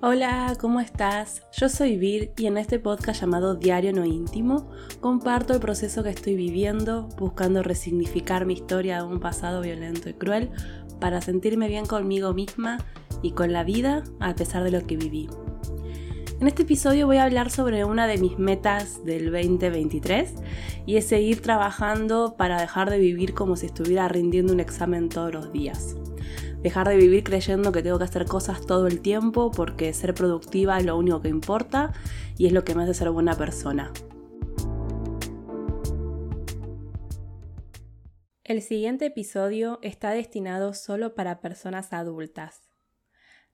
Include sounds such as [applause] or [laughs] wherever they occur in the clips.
Hola, ¿cómo estás? Yo soy Vir y en este podcast llamado Diario No Íntimo comparto el proceso que estoy viviendo buscando resignificar mi historia de un pasado violento y cruel para sentirme bien conmigo misma y con la vida a pesar de lo que viví. En este episodio voy a hablar sobre una de mis metas del 2023 y es seguir trabajando para dejar de vivir como si estuviera rindiendo un examen todos los días dejar de vivir creyendo que tengo que hacer cosas todo el tiempo porque ser productiva es lo único que importa y es lo que me hace ser buena persona. El siguiente episodio está destinado solo para personas adultas.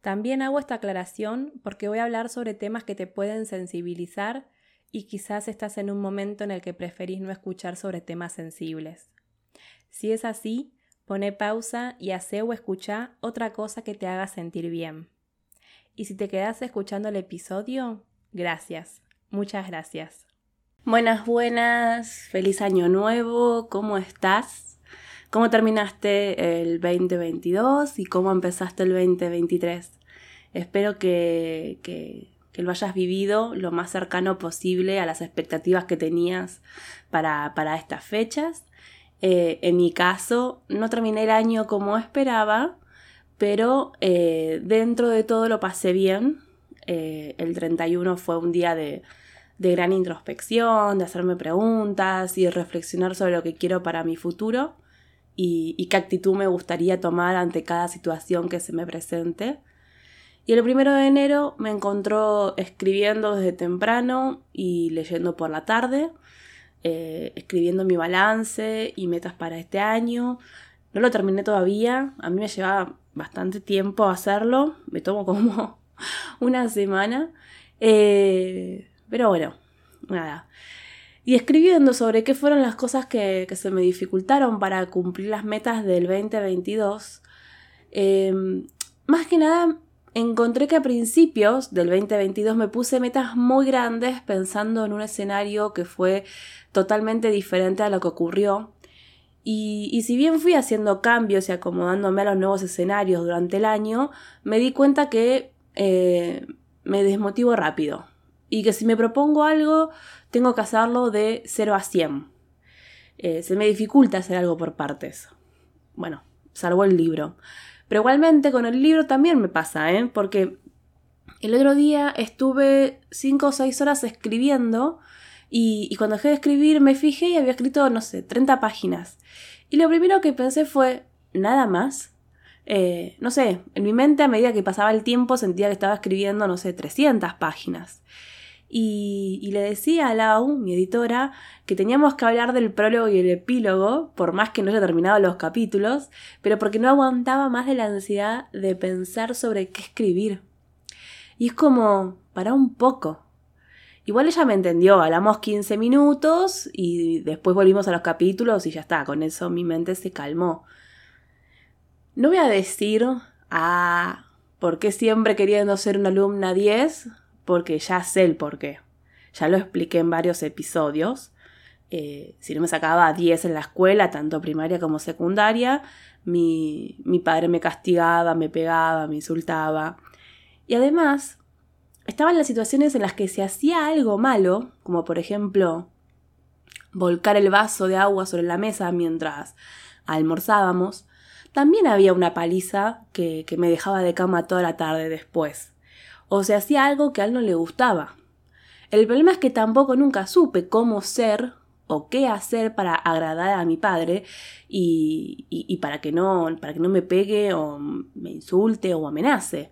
También hago esta aclaración porque voy a hablar sobre temas que te pueden sensibilizar y quizás estás en un momento en el que preferís no escuchar sobre temas sensibles. Si es así, Pone pausa y hace o escucha otra cosa que te haga sentir bien. Y si te quedas escuchando el episodio, gracias, muchas gracias. Buenas, buenas, feliz año nuevo, ¿cómo estás? ¿Cómo terminaste el 2022 y cómo empezaste el 2023? Espero que, que, que lo hayas vivido lo más cercano posible a las expectativas que tenías para, para estas fechas eh, en mi caso, no terminé el año como esperaba, pero eh, dentro de todo lo pasé bien. Eh, el 31 fue un día de, gran introspección, de hacerme preguntas y de reflexionar sobre lo que quiero para mi futuro y, qué actitud me gustaría tomar ante cada situación que se me presente. Y el primero de enero me encontró escribiendo desde temprano y leyendo por la tarde. Eh, escribiendo mi balance y metas para este año. No lo terminé todavía, a mí me lleva bastante tiempo hacerlo, me tomo como [laughs] una semana, eh, pero bueno, nada. Y escribiendo sobre qué fueron las cosas que, se me dificultaron para cumplir las metas del 2022, em, más que nada encontré que a principios del 2022 me puse metas muy grandes pensando en un escenario que fue totalmente diferente a lo que ocurrió. Y, si bien fui haciendo cambios y acomodándome a los nuevos escenarios durante el año, me di cuenta que eh, me desmotivo rápido. Y que si me propongo algo, tengo que hacerlo de 0 a 100. Eh, se me dificulta hacer algo por partes. Bueno, salvo el libro. Pero igualmente con el libro también me pasa, ¿eh? Porque el otro día estuve 5 o 6 horas escribiendo y, cuando dejé de escribir me fijé y había escrito, no sé, 30 páginas. Y lo primero que pensé fue, nada más. Eh, no sé, en mi mente a medida que pasaba el tiempo sentía que estaba escribiendo, no sé, 300 páginas. Y, le decía a Lau, mi editora, que teníamos que hablar del prólogo y el epílogo, por más que no haya terminado los capítulos, pero porque no aguantaba más de la ansiedad de pensar sobre qué escribir. Y es como, para un poco, Igual ella me entendió, hablamos 15 minutos y después volvimos a los capítulos y ya está, con eso mi mente se calmó. No voy a decir, ah, ¿por qué siempre queriendo ser una alumna 10? Porque ya sé el por qué. Ya lo expliqué en varios episodios. Eh, si no me sacaba 10 en la escuela, tanto primaria como secundaria, mi, mi padre me castigaba, me pegaba, me insultaba. Y además, estaban las situaciones en las que se hacía algo malo, como por ejemplo volcar el vaso de agua sobre la mesa mientras almorzábamos, también había una paliza que, que me dejaba de cama toda la tarde después. O se hacía algo que a él no le gustaba. El problema es que tampoco nunca supe cómo ser o qué hacer para agradar a mi padre y, y, para, que no, para que no me pegue o me insulte o amenace.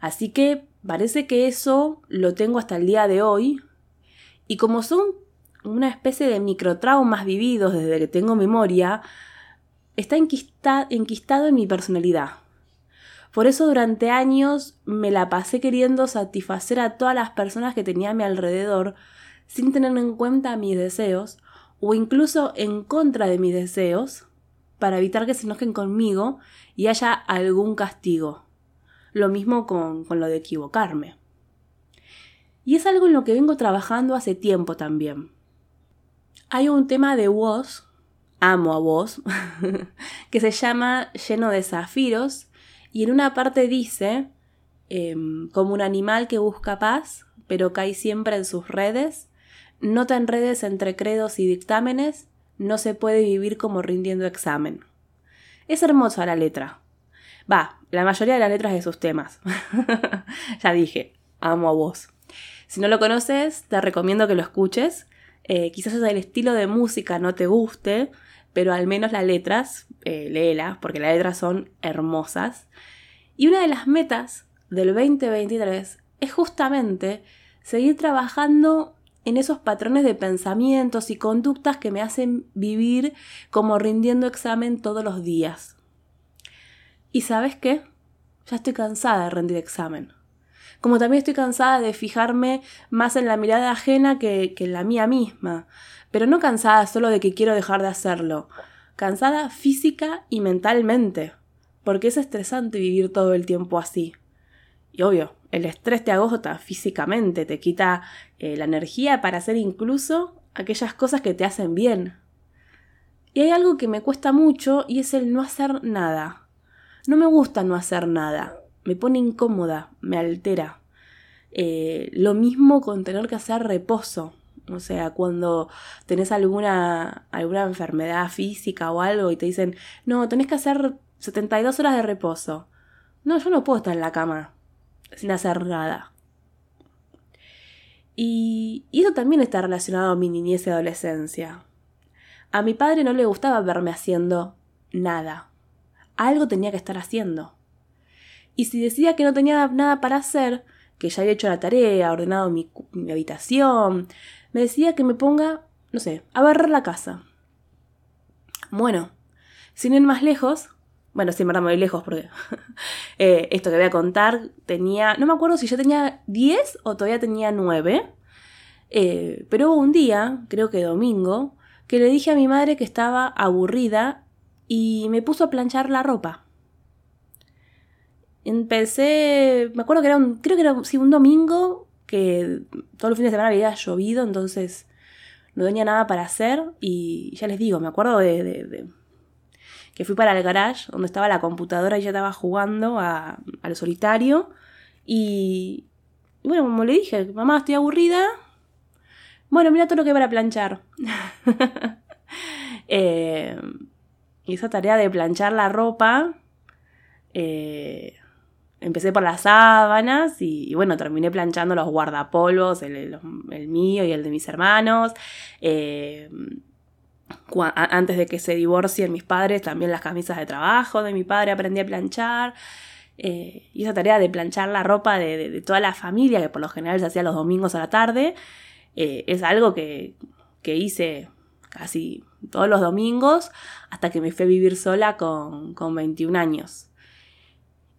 Así que parece que eso lo tengo hasta el día de hoy. Y como son una especie de microtraumas vividos desde que tengo memoria, está enquistado en mi personalidad. Por eso durante años me la pasé queriendo satisfacer a todas las personas que tenía a mi alrededor sin tener en cuenta mis deseos o incluso en contra de mis deseos para evitar que se enojen conmigo y haya algún castigo. Lo mismo con, lo de equivocarme. Y es algo en lo que vengo trabajando hace tiempo también. Hay un tema de voz, amo a vos, [laughs] que se llama Lleno de Zafiros, y en una parte dice, em, como un animal que busca paz, pero cae siempre en sus redes. No te enredes entre credos y dictámenes, no se puede vivir como rindiendo examen. Es hermosa la letra. Va, la mayoría de las letras de sus temas. [laughs] ya dije, amo a vos. Si no lo conoces, te recomiendo que lo escuches. Eh, quizás el estilo de música no te guste, pero al menos las letras, eh, léelas, porque las letras son hermosas. Y una de las metas del 2023 es justamente seguir trabajando en esos patrones de pensamientos y conductas que me hacen vivir como rindiendo examen todos los días. ¿Y sabes qué? Ya estoy cansada de rendir examen. Como también estoy cansada de fijarme más en la mirada ajena que, que en la mía misma. Pero no cansada solo de que quiero dejar de hacerlo. Cansada física y mentalmente. Porque es estresante vivir todo el tiempo así. Y obvio, el estrés te agota físicamente, te quita eh, la energía para hacer incluso aquellas cosas que te hacen bien. Y hay algo que me cuesta mucho y es el no hacer nada. No me gusta no hacer nada. Me pone incómoda, me altera. Eh, lo mismo con tener que hacer reposo. O sea, cuando tenés alguna, alguna enfermedad física o algo y te dicen, no, tenés que hacer 72 horas de reposo. No, yo no puedo estar en la cama sin hacer nada. Y, eso también está relacionado a mi niñez y adolescencia. A mi padre no le gustaba verme haciendo nada. Algo tenía que estar haciendo. Y si decía que no tenía nada para hacer, que ya había hecho la tarea, ordenado mi, mi habitación, me decía que me ponga, no sé, a barrer la casa. Bueno, sin ir más lejos, bueno, sí, me verdad muy lejos porque [laughs] eh, esto que voy a contar tenía, no me acuerdo si yo tenía 10 o todavía tenía 9, eh, pero hubo un día, creo que domingo, que le dije a mi madre que estaba aburrida y me puso a planchar la ropa. Empecé, me acuerdo que era un, creo que era un domingo, que todos los fines de semana había llovido, entonces no tenía nada para hacer y ya les digo, me acuerdo de que fui para el garage donde estaba la computadora y ya estaba jugando a, al solitario. Y, bueno, como le dije, mamá, estoy aburrida. Bueno, mira todo lo que hay para planchar. [laughs] eh, y esa tarea de planchar la ropa, eh, empecé por las sábanas y, bueno, terminé planchando los guardapolvos, el, el, mío y el de mis hermanos. Eh, antes de que se divorcien mis padres, también las camisas de trabajo de mi padre aprendí a planchar. Eh, y esa tarea de planchar la ropa de, toda la familia, que por lo general se hacía los domingos a la tarde, eh, es algo que, que, hice casi todos los domingos hasta que me fui a vivir sola con, con 21 años.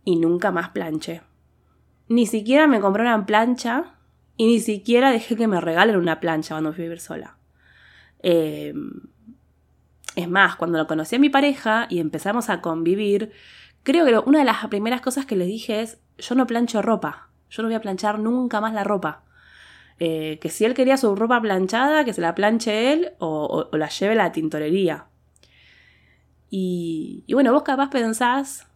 Y nunca más planché. Ni siquiera me compré una plancha y ni siquiera dejé que me regalen una plancha cuando fui a vivir sola. Eh, es más, cuando lo conocí a mi pareja y empezamos a convivir, creo que una de las primeras cosas que le dije es, yo no plancho ropa, yo no voy a planchar nunca más la ropa. Eh, que si él quería su ropa planchada, que se la planche él o, la lleve a la tintorería. Y, bueno, vos capaz pensás,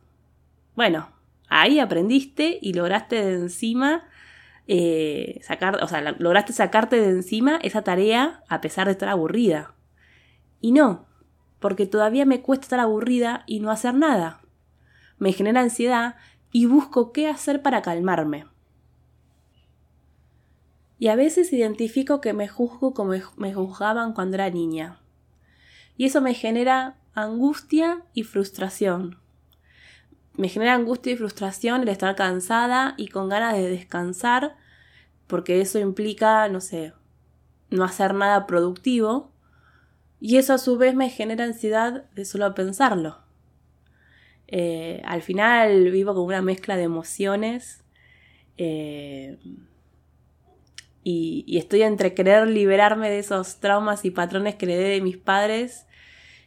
bueno, ahí aprendiste y lograste de encima eh, sacar, o sea, lograste sacarte de encima esa tarea a pesar de estar aburrida. Y no, porque todavía me cuesta estar aburrida y no hacer nada. Me genera ansiedad y busco qué hacer para calmarme. Y a veces identifico que me juzgo como me juzgaban cuando era niña. Y eso me genera angustia y frustración. Me genera angustia y frustración el estar cansada y con ganas de descansar, porque eso implica, no sé, no hacer nada productivo y eso a su vez me genera ansiedad de solo pensarlo. Eh, al final vivo con una mezcla de emociones eh, y, estoy entre querer liberarme de esos traumas y patrones que le dé de mis padres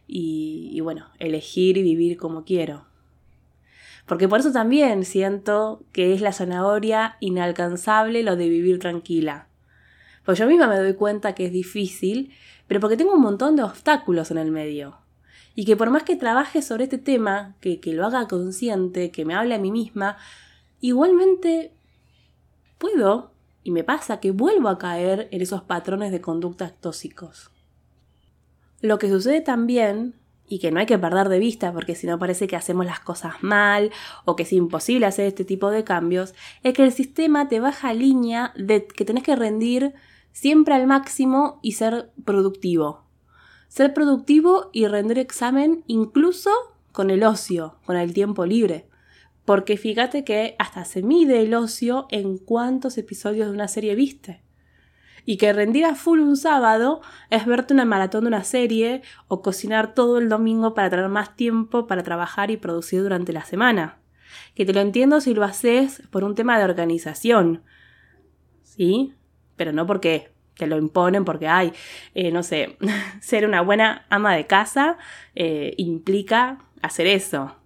y, y bueno, elegir y vivir como quiero. Porque por eso también siento que es la zanahoria inalcanzable lo de vivir tranquila. Pues yo misma me doy cuenta que es difícil, pero porque tengo un montón de obstáculos en el medio. Y que por más que trabaje sobre este tema, que, que lo haga consciente, que me hable a mí misma, igualmente puedo y me pasa que vuelvo a caer en esos patrones de conductas tóxicos. Lo que sucede también, y que no hay que perder de vista porque si no parece que hacemos las cosas mal o que es imposible hacer este tipo de cambios, es que el sistema te baja línea de que tenés que rendir siempre al máximo y ser productivo. Ser productivo y rendir examen incluso con el ocio, con el tiempo libre. Porque fíjate que hasta se mide el ocio en cuántos episodios de una serie viste. Y que rendir a full un sábado es verte una maratón de una serie o cocinar todo el domingo para tener más tiempo para trabajar y producir durante la semana. Que te lo entiendo si lo haces por un tema de organización. ¿Sí? Pero no porque te lo imponen, porque hay, eh, no sé, [laughs] ser una buena ama de casa eh, implica hacer eso.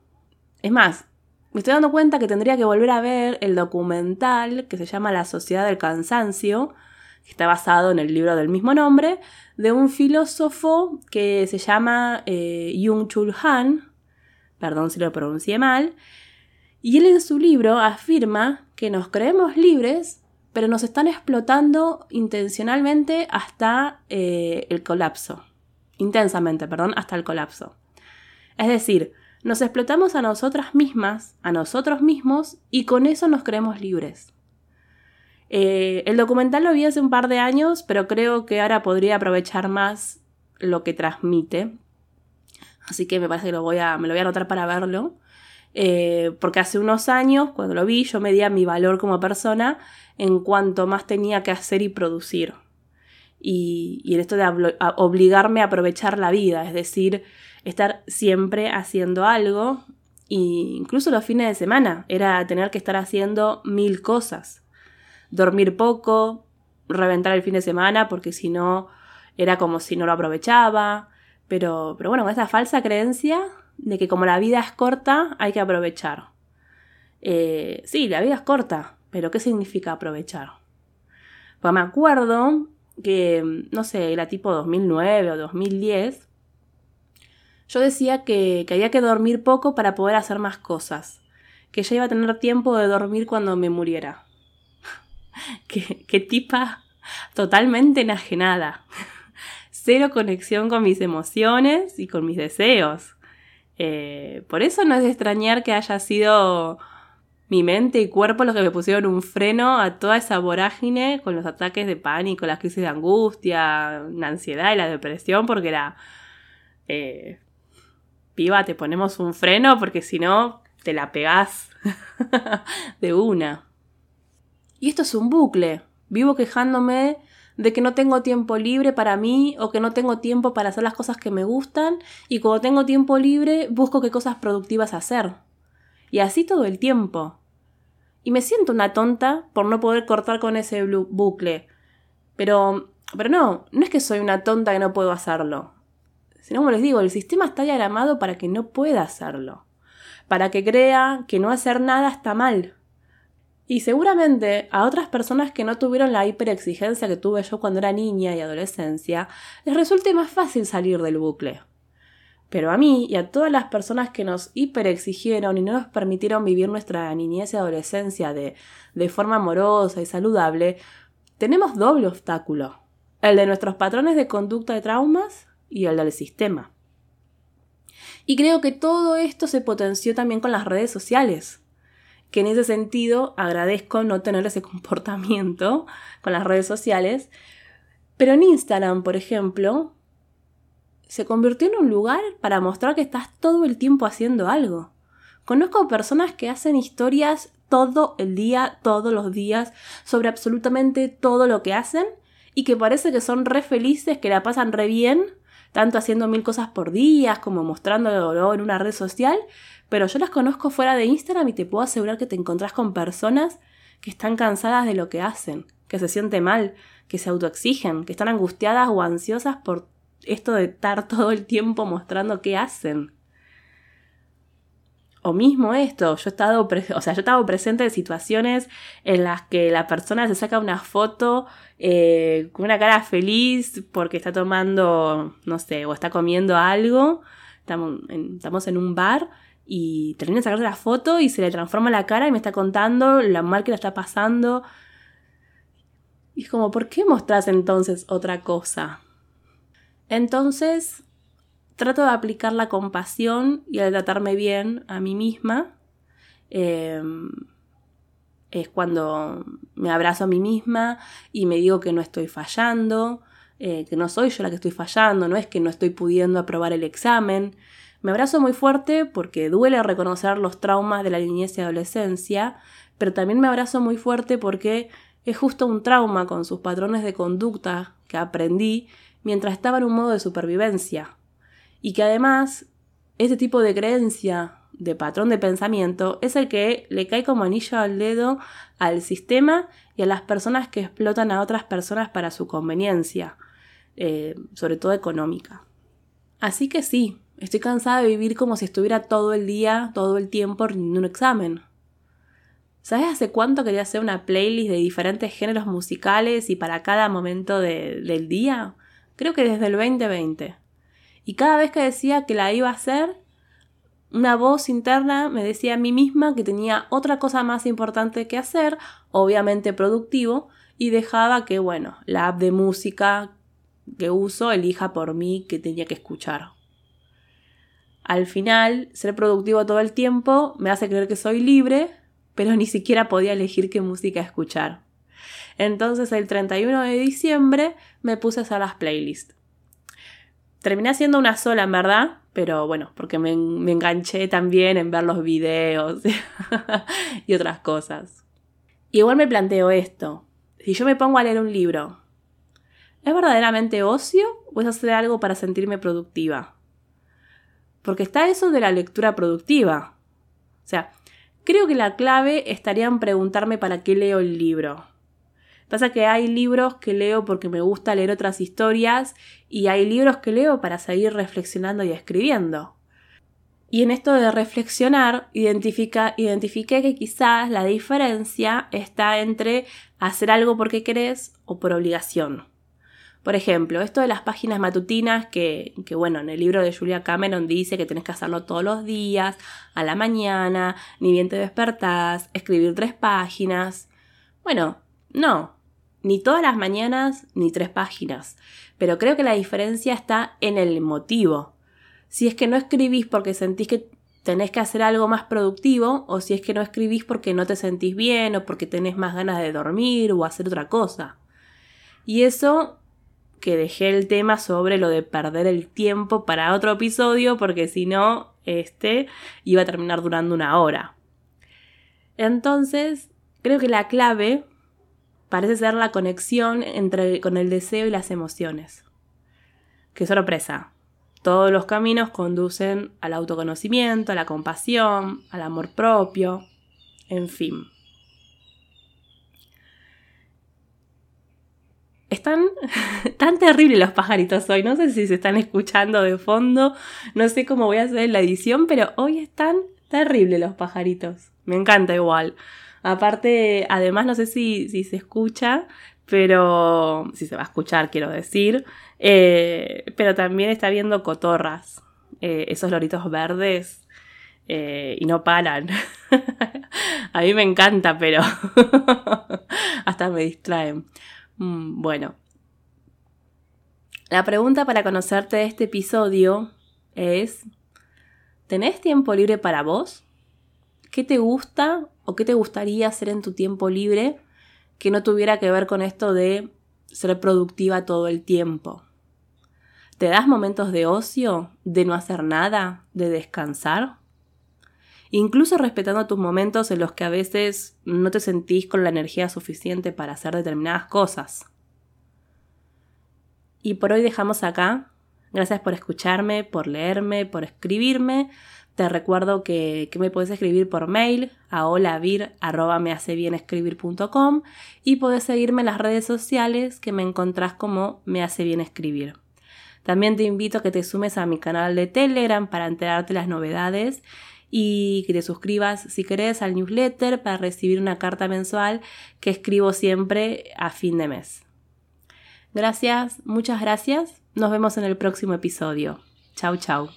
Es más, me estoy dando cuenta que tendría que volver a ver el documental que se llama La Sociedad del Cansancio, que está basado en el libro del mismo nombre, de un filósofo que se llama eh, Jung Chul Han, perdón si lo pronuncié mal, y él en su libro afirma que nos creemos libres, pero nos están explotando intencionalmente hasta eh, el colapso. Intensamente, perdón, hasta el colapso. Es decir, nos explotamos a nosotras mismas, a nosotros mismos, y con eso nos creemos libres. Eh, el documental lo vi hace un par de años, pero creo que ahora podría aprovechar más lo que transmite. Así que me parece que lo voy a, me lo voy a anotar para verlo. Eh, porque hace unos años, cuando lo vi, yo medía mi valor como persona en cuanto más tenía que hacer y producir. Y, en esto de obligarme a aprovechar la vida, es decir, estar siempre haciendo algo, incluso los fines de semana, era tener que estar haciendo mil cosas. Dormir poco, reventar el fin de semana, porque si no, era como si no lo aprovechaba. Pero, pero bueno, con esta falsa creencia de que como la vida es corta, hay que aprovechar. Eh, sí, la vida es corta, pero ¿qué significa aprovechar? Pues me acuerdo que, no sé, era tipo 2009 o 2010, yo decía que, había que dormir poco para poder hacer más cosas, que ya iba a tener tiempo de dormir cuando me muriera. [laughs] qué, tipa totalmente enajenada. Cero conexión con mis emociones y con mis deseos. Eh, por eso no es de extrañar que haya sido mi mente y cuerpo los que me pusieron un freno a toda esa vorágine con los ataques de pánico, las crisis de angustia, la ansiedad y la depresión, porque era eh, piba, te ponemos un freno porque si no, te la pegás [laughs] de una. Y esto es un bucle. Vivo quejándome de que no tengo tiempo libre para mí o que no tengo tiempo para hacer las cosas que me gustan y cuando tengo tiempo libre busco qué cosas productivas hacer. Y así todo el tiempo. Y me siento una tonta por no poder cortar con ese bucle. Pero, pero no, no es que soy una tonta que no puedo hacerlo. Sino, como les digo, el sistema está diagramado para que no pueda hacerlo. Para que crea que no hacer nada está mal. Y seguramente a otras personas que no tuvieron la hiperexigencia que tuve yo cuando era niña y adolescencia, les resulte más fácil salir del bucle. Pero a mí y a todas las personas que nos hiperexigieron y no nos permitieron vivir nuestra niñez y adolescencia de, de forma amorosa y saludable, tenemos doble obstáculo. El de nuestros patrones de conducta de traumas y el del sistema. Y creo que todo esto se potenció también con las redes sociales, que en ese sentido agradezco no tener ese comportamiento con las redes sociales, pero en Instagram, por ejemplo, se convirtió en un lugar para mostrar que estás todo el tiempo haciendo algo. Conozco personas que hacen historias todo el día, todos los días, sobre absolutamente todo lo que hacen y que parece que son re felices, que la pasan re bien, tanto haciendo mil cosas por día como mostrándolo en una red social, pero yo las conozco fuera de Instagram y te puedo asegurar que te encontrás con personas que están cansadas de lo que hacen, que se sienten mal, que se autoexigen, que están angustiadas o ansiosas por esto de estar [laughs] todo el tiempo mostrando qué hacen. O mismo esto, yo he estado, o sea, yo estado presente en situaciones en las que la persona se saca una foto eh, con una cara feliz porque está tomando, no sé, o está comiendo algo, estamos en, estamos en un bar y termina de sacarse la foto y se le transforma la cara y me está contando la mal que la está pasando. Y es como, ¿por qué mostrás entonces otra cosa? Entonces, trato de aplicar la compasión y de tratarme bien a mí misma. Em, es cuando me abrazo a mí misma y me digo que no estoy fallando, eh, que no soy yo la que estoy fallando, no es que no estoy pudiendo aprobar el examen, me abrazo muy fuerte porque duele reconocer los traumas de la niñez y adolescencia, pero también me abrazo muy fuerte porque es justo un trauma con sus patrones de conducta que aprendí mientras estaba en un modo de supervivencia. Y que además, este tipo de creencia, de patrón de pensamiento, es el que le cae como anillo al dedo al sistema y a las personas que explotan a otras personas para su conveniencia, eh, sobre todo económica. Así que sí, Estoy cansada de vivir como si estuviera todo el día, todo el tiempo rindiendo un examen. ¿Sabes hace cuánto quería hacer una playlist de diferentes géneros musicales y para cada momento del día? Creo que desde el 2020. Y cada vez que decía que la iba a hacer, una voz interna me decía a mí misma que tenía otra cosa más importante que hacer, obviamente productivo, y dejaba que, bueno, la app de música que uso elija por mí que tenía que escuchar. Al final, ser productivo todo el tiempo me hace creer que soy libre, pero ni siquiera podía elegir qué música escuchar. Entonces el 31 de diciembre me puse a hacer las playlists. Terminé haciendo una sola, en verdad, pero bueno, porque me, me enganché también en ver los videos [laughs] y otras cosas. Igual me planteo esto. Si yo me pongo a leer un libro, ¿es verdaderamente ocio o es hacer algo para sentirme productiva? Porque está eso de la lectura productiva. O sea, creo que la clave estaría en preguntarme para qué leo el libro. Pasa que hay libros que leo porque me gusta leer otras historias y hay libros que leo para seguir reflexionando y escribiendo. Y en esto de reflexionar, identifica, identifiqué que quizás la diferencia está entre hacer algo porque querés o por obligación. Por ejemplo, esto de las páginas matutinas, que, bueno, en el libro de Julia Cameron dice que tenés que hacerlo todos los días, a la mañana, ni bien te despertás, escribir tres páginas. Bueno, no, ni todas las mañanas, ni tres páginas. Pero creo que la diferencia está en el motivo. Si es que no escribís porque sentís que tenés que hacer algo más productivo, o si es que no escribís porque no te sentís bien, o porque tenés más ganas de dormir o hacer otra cosa. Y eso que dejé el tema sobre lo de perder el tiempo para otro episodio porque si no, este iba a terminar durando una hora. Entonces, creo que la clave parece ser la conexión entre con el deseo y las emociones. Qué sorpresa. Todos los caminos conducen al autoconocimiento, a la compasión, al amor propio, en fin. Están [laughs] tan terribles los pajaritos hoy. No sé si se están escuchando de fondo. No sé cómo voy a hacer la edición, pero hoy están terribles los pajaritos. Me encanta igual. Aparte, además no sé si, si se escucha, pero si se va a escuchar, quiero decir. Eh, pero también está viendo cotorras. Eh, esos loritos verdes. Eh, y no paran. [laughs] a mí me encanta, pero [laughs] hasta me distraen. Mm, bueno, la pregunta para conocerte de este episodio es, ¿tenés tiempo libre para vos? ¿Qué te gusta o qué te gustaría hacer en tu tiempo libre que no tuviera que ver con esto de ser productiva todo el tiempo? ¿Te das momentos de ocio, de no hacer nada, de descansar? incluso respetando tus momentos en los que a veces no te sentís con la energía suficiente para hacer determinadas cosas. Y por hoy dejamos acá. Gracias por escucharme, por leerme, por escribirme. Te recuerdo que, me puedes escribir por mail a holavir.mehacebienescribir.com y puedes seguirme en las redes sociales que me encontrás como Me Hace Bien Escribir. También te invito a que te sumes a mi canal de Telegram para enterarte las novedades y que te suscribas si querés al newsletter para recibir una carta mensual que escribo siempre a fin de mes. Gracias, muchas gracias. Nos vemos en el próximo episodio. Chau, chau.